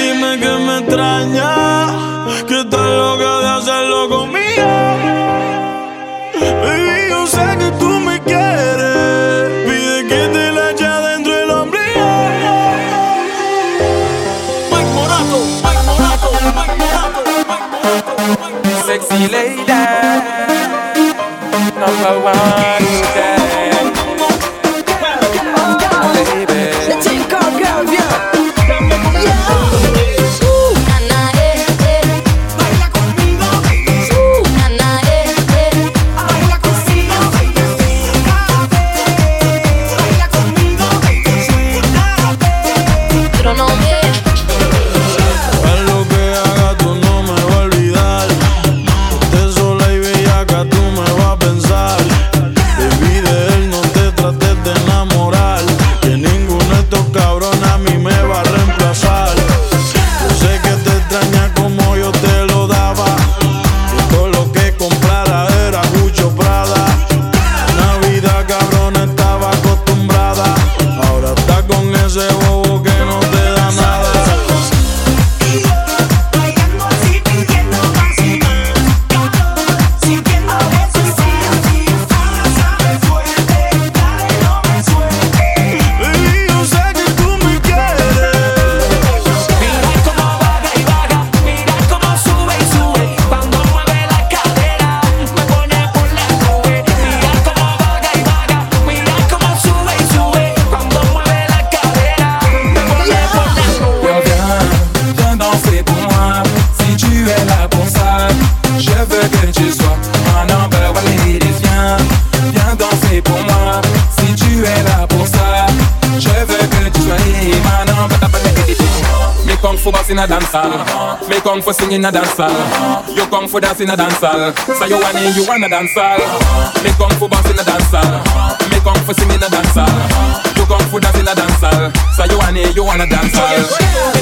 Dime que me extraña, que estás loca de hacerlo conmigo. Baby, yo sé que tú me quieres. Pide que te la eche dentro del ombligo. Mike Morato, Mike Morato, Mike Morato, Mike Morato, Mike Morato. Sexy lady, number one. A dance hall. Me come for sing in a dance hall. You come for dance in a dance hall. So you want it, you wanna dance hall. Me come for bounce in a dance hall. Me come for sing in a dance hall. You come for dance in a dance hall. So you want it, you wanna dance hall.